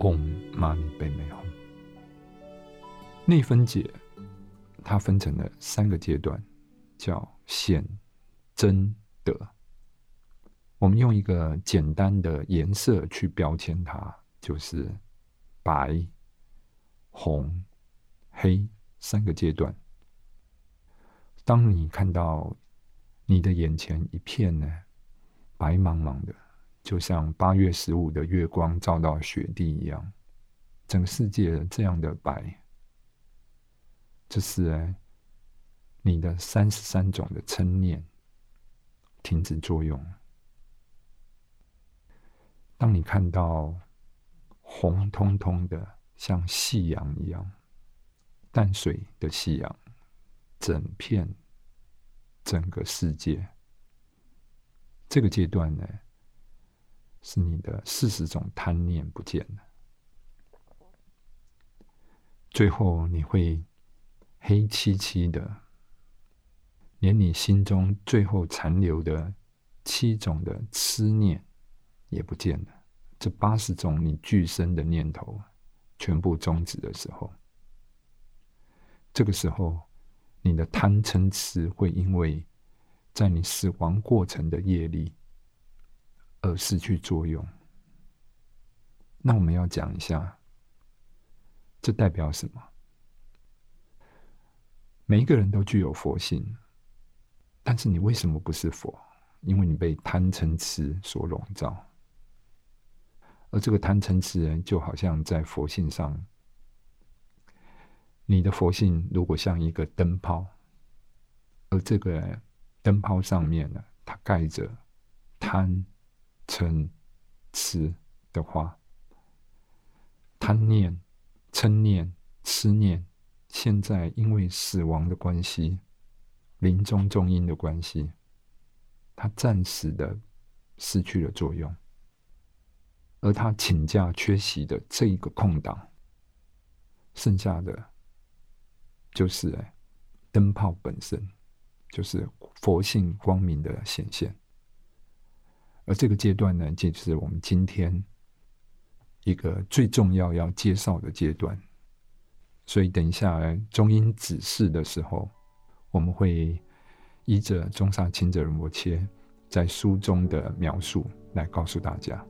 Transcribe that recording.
Om Mani Padme Hum。内分解，它分成了三个阶段，叫显、真、德。我们用一个简单的颜色去标签它，就是白、红、黑三个阶段。当你看到你的眼前一片呢白茫茫的，就像八月十五的月光照到雪地一样，整个世界这样的白，这是你的三十三种的嗔念停止作用。当你看到红彤彤的，像夕阳一样淡水的夕阳，整片。整个世界，这个阶段呢，是你的四十种贪念不见了。最后你会黑漆漆的，连你心中最后残留的七种的痴念也不见了。这八十种你具身的念头全部终止的时候，这个时候。你的贪嗔痴会因为在你死亡过程的业力而失去作用。那我们要讲一下，这代表什么？每一个人都具有佛性，但是你为什么不是佛？因为你被贪嗔痴所笼罩，而这个贪嗔痴人就好像在佛性上。你的佛性如果像一个灯泡，而这个灯泡上面呢，它盖着贪、嗔、痴的话，贪念、嗔念、痴念，现在因为死亡的关系、临终重音的关系，它暂时的失去了作用，而他请假缺席的这一个空档，剩下的。就是，灯泡本身就是佛性光明的显现，而这个阶段呢，就是我们今天一个最重要要介绍的阶段。所以等一下中音指示的时候，我们会依着中萨钦者仁波切在书中的描述来告诉大家。